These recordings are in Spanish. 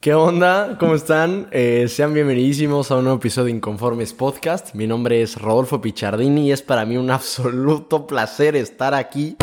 ¿Qué onda? ¿Cómo están? Eh, sean bienvenidísimos a un nuevo episodio de Inconformes Podcast. Mi nombre es Rodolfo Pichardini y es para mí un absoluto placer estar aquí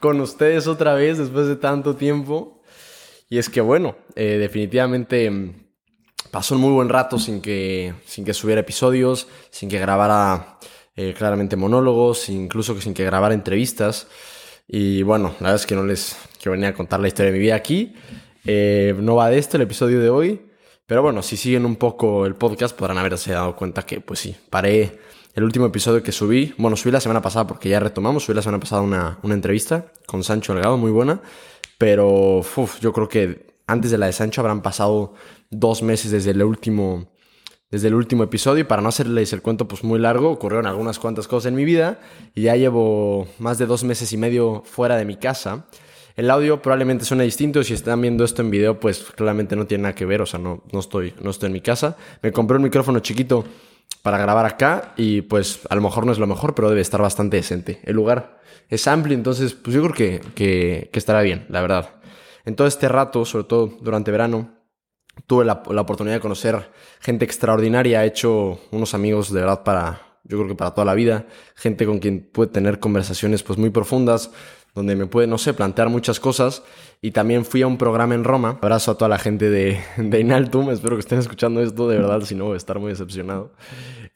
con ustedes otra vez después de tanto tiempo. Y es que bueno, eh, definitivamente mm, pasó un muy buen rato sin que, sin que subiera episodios, sin que grabara eh, claramente monólogos, incluso sin que grabara entrevistas. Y bueno, la verdad es que no les quiero venir a contar la historia de mi vida aquí. Eh, no va de esto el episodio de hoy, pero bueno, si siguen un poco el podcast podrán haberse dado cuenta que, pues sí, paré el último episodio que subí. Bueno, subí la semana pasada porque ya retomamos, subí la semana pasada una, una entrevista con Sancho Delgado, muy buena, pero uf, yo creo que antes de la de Sancho habrán pasado dos meses desde el último desde el último episodio y para no hacerles el cuento pues muy largo, ocurrieron algunas cuantas cosas en mi vida y ya llevo más de dos meses y medio fuera de mi casa. El audio probablemente suene distinto. Si están viendo esto en video, pues claramente no tiene nada que ver. O sea, no, no, estoy, no estoy en mi casa. Me compré un micrófono chiquito para grabar acá y pues a lo mejor no es lo mejor, pero debe estar bastante decente. El lugar es amplio, entonces pues yo creo que, que, estará bien, la verdad. En todo este rato, sobre todo durante verano, tuve la, la, oportunidad de conocer gente extraordinaria. He hecho unos amigos de verdad para, yo creo que para toda la vida. Gente con quien pude tener conversaciones pues muy profundas donde me puede, no sé, plantear muchas cosas. Y también fui a un programa en Roma. Abrazo a toda la gente de, de Inaltum. Espero que estén escuchando esto de verdad, si no voy a estar muy decepcionado.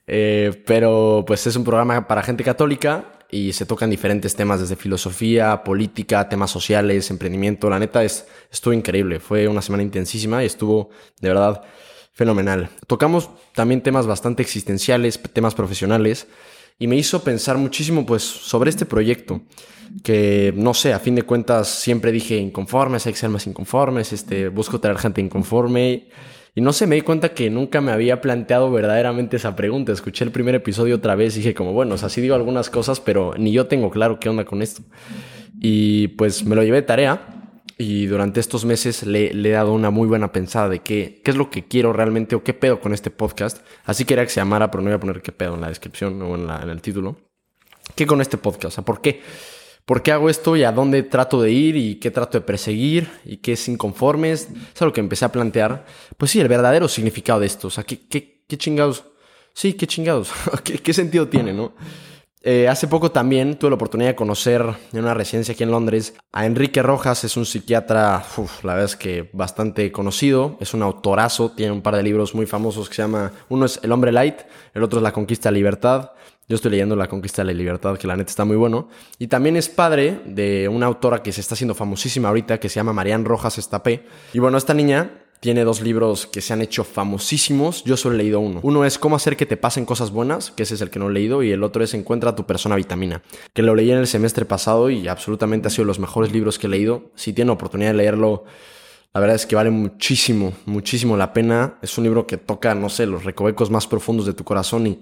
Eh, pero pues es un programa para gente católica y se tocan diferentes temas desde filosofía, política, temas sociales, emprendimiento. La neta es, estuvo increíble. Fue una semana intensísima y estuvo de verdad fenomenal. Tocamos también temas bastante existenciales, temas profesionales y me hizo pensar muchísimo pues sobre este proyecto que no sé, a fin de cuentas siempre dije inconformes, hay que ser más inconformes, este, busco traer gente inconforme. Y no sé, me di cuenta que nunca me había planteado verdaderamente esa pregunta. Escuché el primer episodio otra vez y dije como, bueno, o sea, sí digo algunas cosas, pero ni yo tengo claro qué onda con esto. Y pues me lo llevé de tarea y durante estos meses le, le, he dado una muy buena pensada de qué, qué es lo que quiero realmente o qué pedo con este podcast. Así quería que se llamara, pero no voy a poner qué pedo en la descripción o en, el título. ¿Qué con este podcast? O sea, ¿por qué? por qué hago esto y a dónde trato de ir y qué trato de perseguir y qué es inconformes. Es algo que empecé a plantear. Pues sí, el verdadero significado de esto. O sea, qué, qué, qué chingados. Sí, qué chingados. ¿Qué, ¿Qué, sentido tiene, no? Eh, hace poco también tuve la oportunidad de conocer en una residencia aquí en Londres a Enrique Rojas, es un psiquiatra, la verdad es que bastante conocido, es un autorazo, tiene un par de libros muy famosos que se llama, uno es El hombre light, el otro es La conquista de la libertad, yo estoy leyendo La Conquista de la Libertad, que la neta está muy bueno. Y también es padre de una autora que se está haciendo famosísima ahorita, que se llama Marian Rojas Estapé. Y bueno, esta niña tiene dos libros que se han hecho famosísimos. Yo solo he leído uno. Uno es Cómo hacer que te pasen cosas buenas, que ese es el que no he leído, y el otro es Encuentra tu persona vitamina, que lo leí en el semestre pasado y absolutamente ha sido los mejores libros que he leído. Si tiene oportunidad de leerlo, la verdad es que vale muchísimo, muchísimo la pena. Es un libro que toca, no sé, los recovecos más profundos de tu corazón y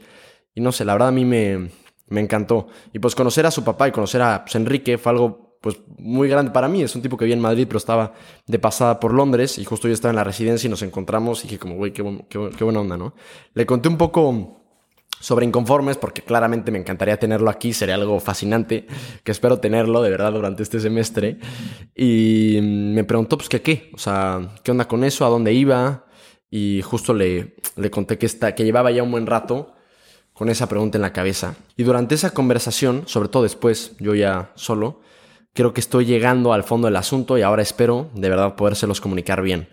y no sé, la verdad a mí me, me encantó. Y pues conocer a su papá y conocer a pues, Enrique fue algo pues muy grande para mí. Es un tipo que vive en Madrid, pero estaba de pasada por Londres y justo yo estaba en la residencia y nos encontramos y dije como, güey, qué, qué, qué, buena onda, ¿no? Le conté un poco sobre inconformes porque claramente me encantaría tenerlo aquí, sería algo fascinante, que espero tenerlo de verdad durante este semestre. Y me preguntó pues que qué, o sea, qué onda con eso, a dónde iba. Y justo le, le conté que, está, que llevaba ya un buen rato con esa pregunta en la cabeza. Y durante esa conversación, sobre todo después, yo ya solo, creo que estoy llegando al fondo del asunto y ahora espero de verdad podérselos comunicar bien.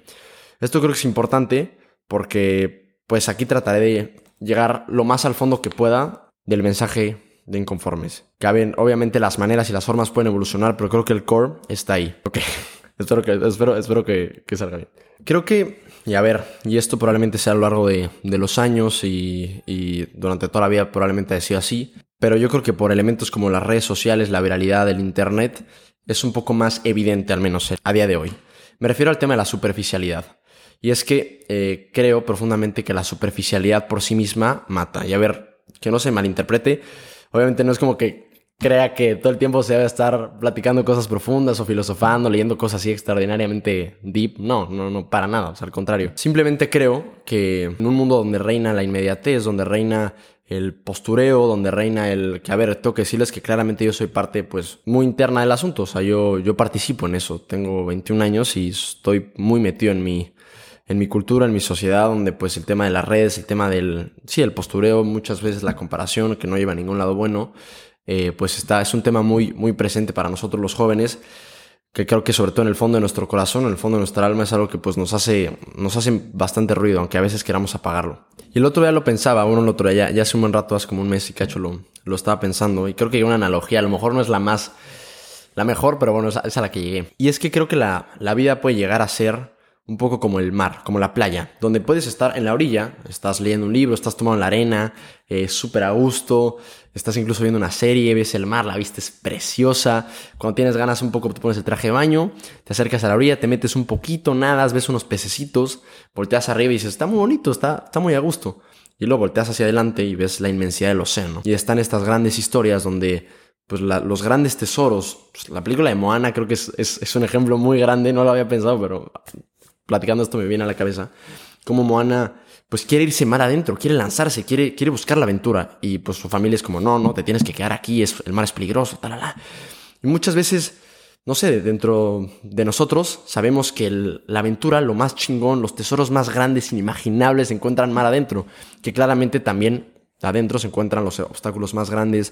Esto creo que es importante porque pues aquí trataré de llegar lo más al fondo que pueda del mensaje de inconformes. Caben, obviamente las maneras y las formas pueden evolucionar, pero creo que el core está ahí. Ok, espero, que, espero, espero que, que salga bien. Creo que y a ver, y esto probablemente sea a lo largo de, de los años y, y, durante toda la vida probablemente ha sido así, pero yo creo que por elementos como las redes sociales, la viralidad del Internet, es un poco más evidente al menos a día de hoy. Me refiero al tema de la superficialidad. Y es que eh, creo profundamente que la superficialidad por sí misma mata. Y a ver, que no se malinterprete, obviamente no es como que crea que todo el tiempo se debe estar platicando cosas profundas o filosofando, leyendo cosas así extraordinariamente deep. No, no, no, para nada, o sea, al contrario. Simplemente creo que en un mundo donde reina la inmediatez, donde reina el postureo, donde reina el que, a ver, tengo que decirles que claramente yo soy parte, pues, muy interna del asunto. O sea, yo, yo participo en eso. Tengo 21 años y estoy muy metido en mi, en mi cultura, en mi sociedad, donde pues el tema de las redes, el tema del, sí, el postureo, muchas veces la comparación, que no lleva a ningún lado bueno, eh, pues está, es un tema muy, muy presente para nosotros los jóvenes, que creo que sobre todo en el fondo de nuestro corazón, en el fondo de nuestra alma, es algo que pues nos hace, nos hace bastante ruido, aunque a veces queramos apagarlo. Y el otro día lo pensaba, bueno, el otro día, ya, hace un buen rato, hace como un mes y cacho lo, lo estaba pensando, y creo que hay una analogía, a lo mejor no es la más, la mejor, pero bueno, es a, la que llegué. Y es que creo que la, la vida puede llegar a ser un poco como el mar, como la playa, donde puedes estar en la orilla, estás leyendo un libro, estás tomando la arena, eh, súper a gusto, estás incluso viendo una serie, ves el mar, la vista es preciosa, cuando tienes ganas un poco te pones el traje de baño, te acercas a la orilla, te metes un poquito, nadas, ves unos pececitos, volteas arriba y dices, está muy bonito, está, está muy a gusto. Y luego volteas hacia adelante y ves la inmensidad del océano. Y están estas grandes historias donde pues los grandes tesoros, pues, la película de Moana creo que es, es, un ejemplo muy grande, no lo había pensado, pero platicando esto me viene a la cabeza, como Moana pues quiere irse mar adentro, quiere lanzarse, quiere, quiere buscar la aventura. Y pues su familia es como, no, no, te tienes que quedar aquí, es, el mar es peligroso, tal, Y muchas veces, no sé, dentro de nosotros sabemos que la aventura, lo más chingón, los tesoros más grandes, inimaginables, se encuentran mar adentro. Que claramente también adentro se encuentran los obstáculos más grandes,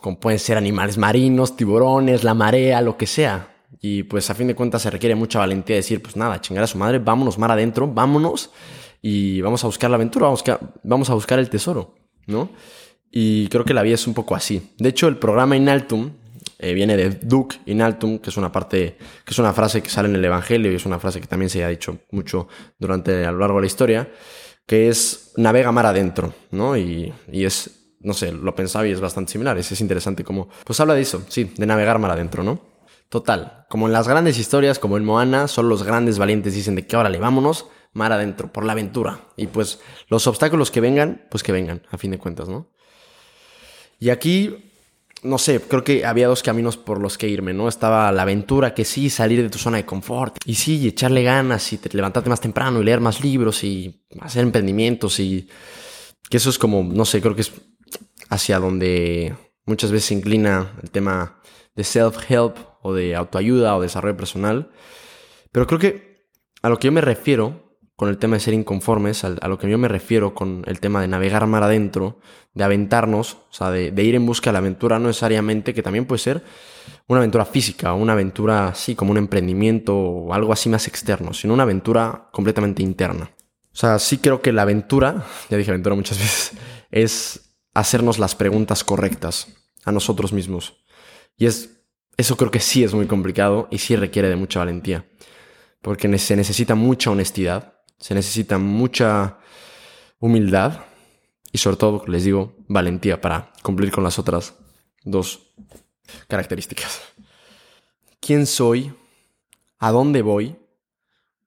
como pueden ser animales marinos, tiburones, la marea, lo que sea. Y pues a fin de cuentas se requiere mucha valentía decir, pues nada, chingar a su madre, vámonos mar adentro, vámonos y vamos a buscar la aventura, vamos a, vamos a buscar el tesoro, ¿no? Y creo que la vida es un poco así. De hecho, el programa Inaltum eh, viene de Duc Inaltum, que es una parte, que es una frase que sale en el Evangelio y es una frase que también se ha dicho mucho durante a lo largo de la historia, que es navega mar adentro, ¿no? Y, y es no sé, lo pensaba y es bastante similar. Es, es interesante como, pues habla de eso, sí, de navegar mar adentro, ¿no? Total, como en las grandes historias, como en Moana, solo los grandes valientes dicen de que órale, vámonos, mar adentro, por la aventura. Y pues los obstáculos que vengan, pues que vengan, a fin de cuentas, ¿no? Y aquí, no sé, creo que había dos caminos por los que irme, ¿no? Estaba la aventura, que sí, salir de tu zona de confort, y sí, echarle ganas, y levantarte más temprano, y leer más libros, y hacer emprendimientos, y que eso es como, no sé, creo que es hacia donde muchas veces se inclina el tema de self-help o de autoayuda o desarrollo personal. Pero creo que a lo que yo me refiero con el tema de ser inconformes, a, lo que yo me refiero con el tema de navegar mar adentro, de aventarnos, o sea, de, ir en busca de la aventura, no necesariamente, que también puede ser una aventura física, una aventura así como un emprendimiento o algo así más externo, sino una aventura completamente interna. O sea, sí creo que la aventura, ya dije aventura muchas veces, es hacernos las preguntas correctas a nosotros mismos. Y es eso creo que sí es muy complicado y sí requiere de mucha valentía. Porque se necesita mucha honestidad, se necesita mucha humildad y sobre todo, les digo, valentía para cumplir con las otras dos características. ¿Quién soy? ¿A dónde voy?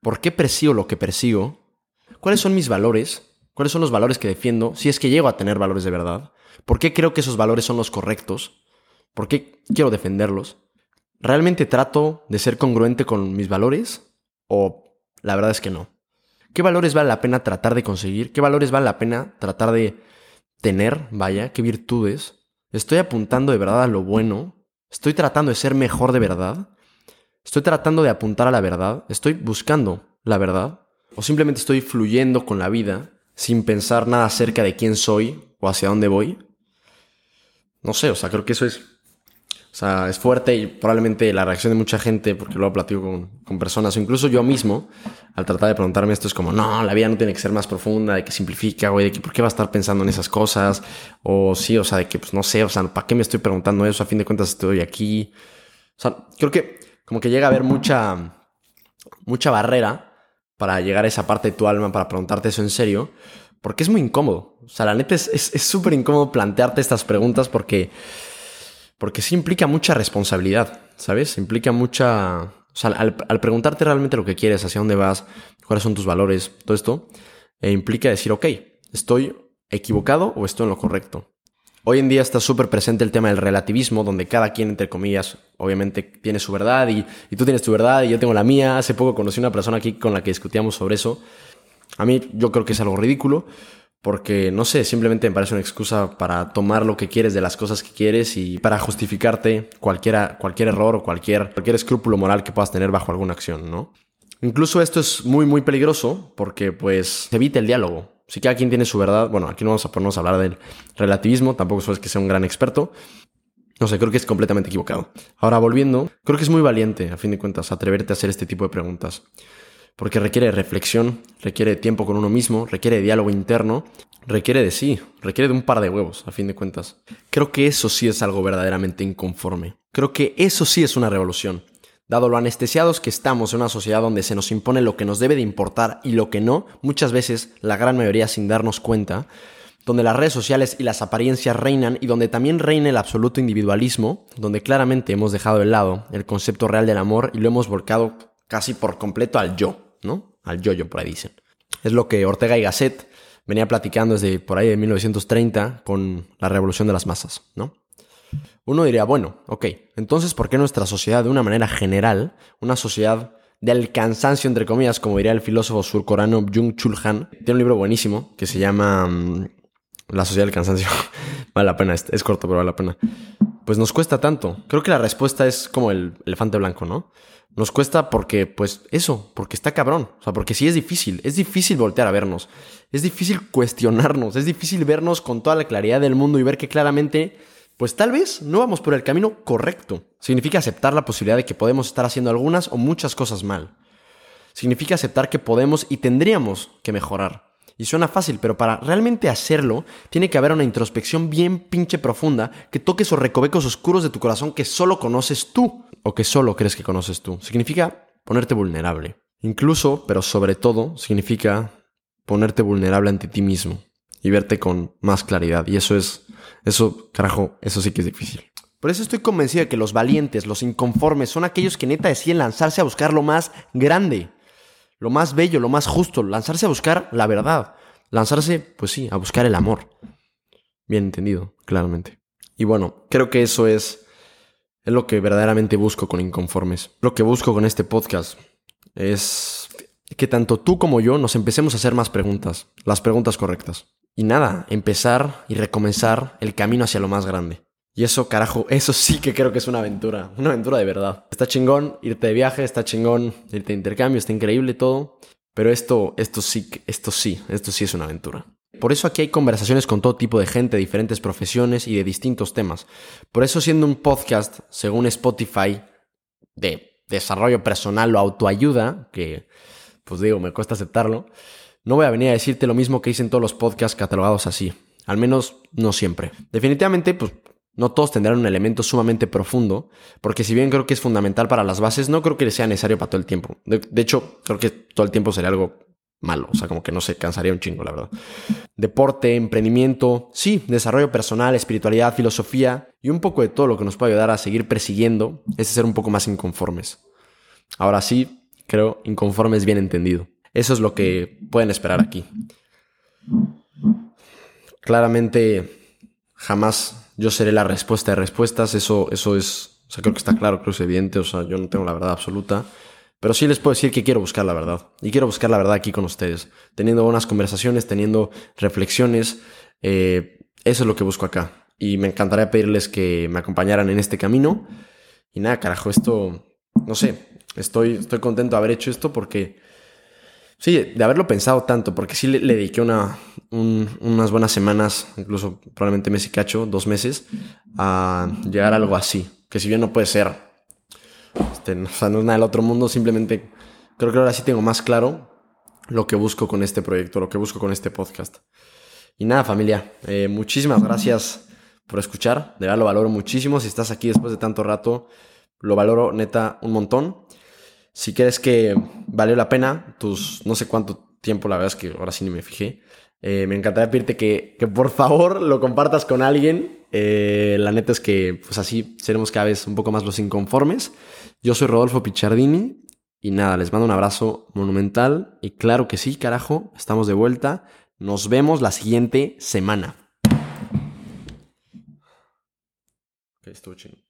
¿Por qué persigo lo que persigo? ¿Cuáles son mis valores? ¿Cuáles son los valores que defiendo? Si es que llego a tener valores de verdad. ¿Por qué creo que esos valores son los correctos? ¿Por qué quiero defenderlos? ¿Realmente trato de ser congruente con mis valores? ¿O la verdad es que no? ¿Qué valores vale la pena tratar de conseguir? ¿Qué valores vale la pena tratar de tener? Vaya, ¿qué virtudes? ¿Estoy apuntando de verdad a lo bueno? ¿Estoy tratando de ser mejor de verdad? ¿Estoy tratando de apuntar a la verdad? ¿Estoy buscando la verdad? ¿O simplemente estoy fluyendo con la vida sin pensar nada acerca de quién soy o hacia dónde voy? No sé, o sea, creo que eso es o sea, es fuerte y probablemente la reacción de mucha gente, porque luego platico con, con, personas, o incluso yo mismo, al tratar de preguntarme esto, es como, no, la vida no tiene que ser más profunda, de que simplifica, güey, de que por qué va a estar pensando en esas cosas, o sí, o sea, de que, pues no sé, o sea, ¿para qué me estoy preguntando eso? A fin de cuentas estoy aquí. O sea, creo que como que llega a haber mucha, mucha barrera para llegar a esa parte de tu alma, para preguntarte eso en serio, porque es muy incómodo. O sea, la neta es súper es, incómodo plantearte estas preguntas porque porque sí implica mucha responsabilidad, ¿sabes? Implica mucha... O sea, al, preguntarte realmente lo que quieres, hacia dónde vas, cuáles son tus valores, todo esto, eh, implica decir, ok, ¿estoy equivocado o estoy en lo correcto? Hoy en día está súper presente el tema del relativismo, donde cada quien, entre comillas, obviamente tiene su verdad y, y, tú tienes tu verdad y yo tengo la mía. Hace poco conocí una persona aquí con la que discutíamos sobre eso. A mí yo creo que es algo ridículo, porque no sé, simplemente me parece una excusa para tomar lo que quieres de las cosas que quieres y para justificarte cualquier error o cualquier, cualquier escrúpulo moral que puedas tener bajo alguna acción, ¿no? Incluso esto es muy, muy peligroso porque pues evita el diálogo. Si cada quien tiene su verdad, bueno, aquí no vamos a ponernos a hablar del relativismo, tampoco es que sea un gran experto. No sé, creo que es completamente equivocado. Ahora, volviendo, creo que es muy valiente, a fin de cuentas, atreverte a hacer este tipo de preguntas. Porque requiere reflexión, requiere tiempo con uno mismo, requiere diálogo interno, requiere de sí, requiere de un par de huevos, a fin de cuentas. Creo que eso sí es algo verdaderamente inconforme. Creo que eso sí es una revolución. Dado lo anestesiados que estamos en una sociedad donde se nos impone lo que nos debe de importar y lo que no, muchas veces, la gran mayoría sin darnos cuenta, donde las redes sociales y las apariencias reinan y donde también reina el absoluto individualismo, donde claramente hemos dejado de lado el concepto real del amor y lo hemos volcado casi por completo al yo, Al yo-yo, por ahí dicen. Es lo que Ortega y Gasset venía platicando desde por ahí de 1930 con la revolución de las masas, ¿no? Uno diría, bueno, ok, entonces, ¿por qué nuestra sociedad, de una manera general, una sociedad del cansancio, entre comillas, como diría el filósofo surcoreano Jung Chul Han, tiene un libro buenísimo que se llama mm, La sociedad del cansancio. vale la pena, es, corto, pero vale la pena. Pues nos cuesta tanto. Creo que la respuesta es como el elefante blanco, ¿no? Nos cuesta porque, pues, eso, porque está cabrón. O sea, porque sí es difícil. Es difícil voltear a vernos. Es difícil cuestionarnos. Es difícil vernos con toda la claridad del mundo y ver que claramente pues tal vez no vamos por el camino correcto. Significa aceptar la posibilidad de que podemos estar haciendo algunas o muchas cosas mal. Significa aceptar que podemos y tendríamos que mejorar. Y suena fácil, pero para realmente hacerlo, tiene que haber una introspección bien pinche profunda que toque esos recovecos oscuros de tu corazón que solo conoces tú o que solo crees que conoces tú. Significa ponerte vulnerable. Incluso, pero sobre todo, significa ponerte vulnerable ante ti mismo y verte con más claridad. Y eso es eso, carajo, eso sí que es difícil. Por eso estoy convencido de que los valientes, los inconformes, son aquellos que neta deciden lanzarse a buscar lo más grande, lo más bello, lo más justo, lanzarse a buscar la verdad, lanzarse, pues sí, a buscar el amor. Bien entendido, claramente. Y bueno, creo que eso es, es lo que verdaderamente busco con Inconformes. Lo que busco con este podcast es que tanto tú como yo nos empecemos a hacer más preguntas, las preguntas correctas. Y nada, empezar y recomenzar el camino hacia lo más grande. Y eso, carajo, eso sí que creo que es una aventura, una aventura de verdad. Está chingón irte de viaje, está chingón irte de intercambio, está increíble todo. Pero esto, esto sí, esto sí, esto sí es una aventura. Por eso aquí hay conversaciones con todo tipo de gente, de diferentes profesiones y de distintos temas. Por eso siendo un podcast, según Spotify, de desarrollo personal o autoayuda, que pues digo, me cuesta aceptarlo, no voy a venir a decirte lo mismo que dicen todos los podcasts catalogados así. Al menos no siempre. Definitivamente, pues no todos tendrán un elemento sumamente profundo, porque si bien creo que es fundamental para las bases, no creo que sea necesario para todo el tiempo. De, hecho, creo que todo el tiempo sería algo malo, o sea, como que no se cansaría un chingo, la verdad. Deporte, emprendimiento, sí, desarrollo personal, espiritualidad, filosofía y un poco de todo lo que nos puede ayudar a seguir persiguiendo es ser un poco más inconformes. Ahora sí, creo inconformes bien entendido. Eso es lo que pueden esperar aquí. Claramente, jamás yo seré la respuesta de respuestas. Eso, eso es, o sea, creo que está claro, creo que es evidente. O sea, yo no tengo la verdad absoluta. Pero sí les puedo decir que quiero buscar la verdad. Y quiero buscar la verdad aquí con ustedes. Teniendo buenas conversaciones, teniendo reflexiones. Eh, eso es lo que busco acá. Y me encantaría pedirles que me acompañaran en este camino. Y nada, carajo, esto, no sé, estoy, estoy contento de haber hecho esto porque Sí, de haberlo pensado tanto, porque sí le, dediqué una, unas buenas semanas, incluso probablemente mes y cacho, dos meses, a llegar a algo así. Que si bien no puede ser, este, o sea, no es nada del otro mundo, simplemente creo que ahora sí tengo más claro lo que busco con este proyecto, lo que busco con este podcast. Y nada, familia, eh, muchísimas gracias por escuchar. De verdad lo valoro muchísimo. Si estás aquí después de tanto rato, lo valoro neta un montón. Si crees que valió la pena, tus no sé cuánto tiempo, la verdad es que ahora sí ni me fijé. Eh, me encantaría pedirte que, que, por favor lo compartas con alguien. Eh, la neta es que pues así seremos cada vez un poco más los inconformes. Yo soy Rodolfo Pichardini y nada, les mando un abrazo monumental y claro que sí, carajo, estamos de vuelta. Nos vemos la siguiente semana. Ok,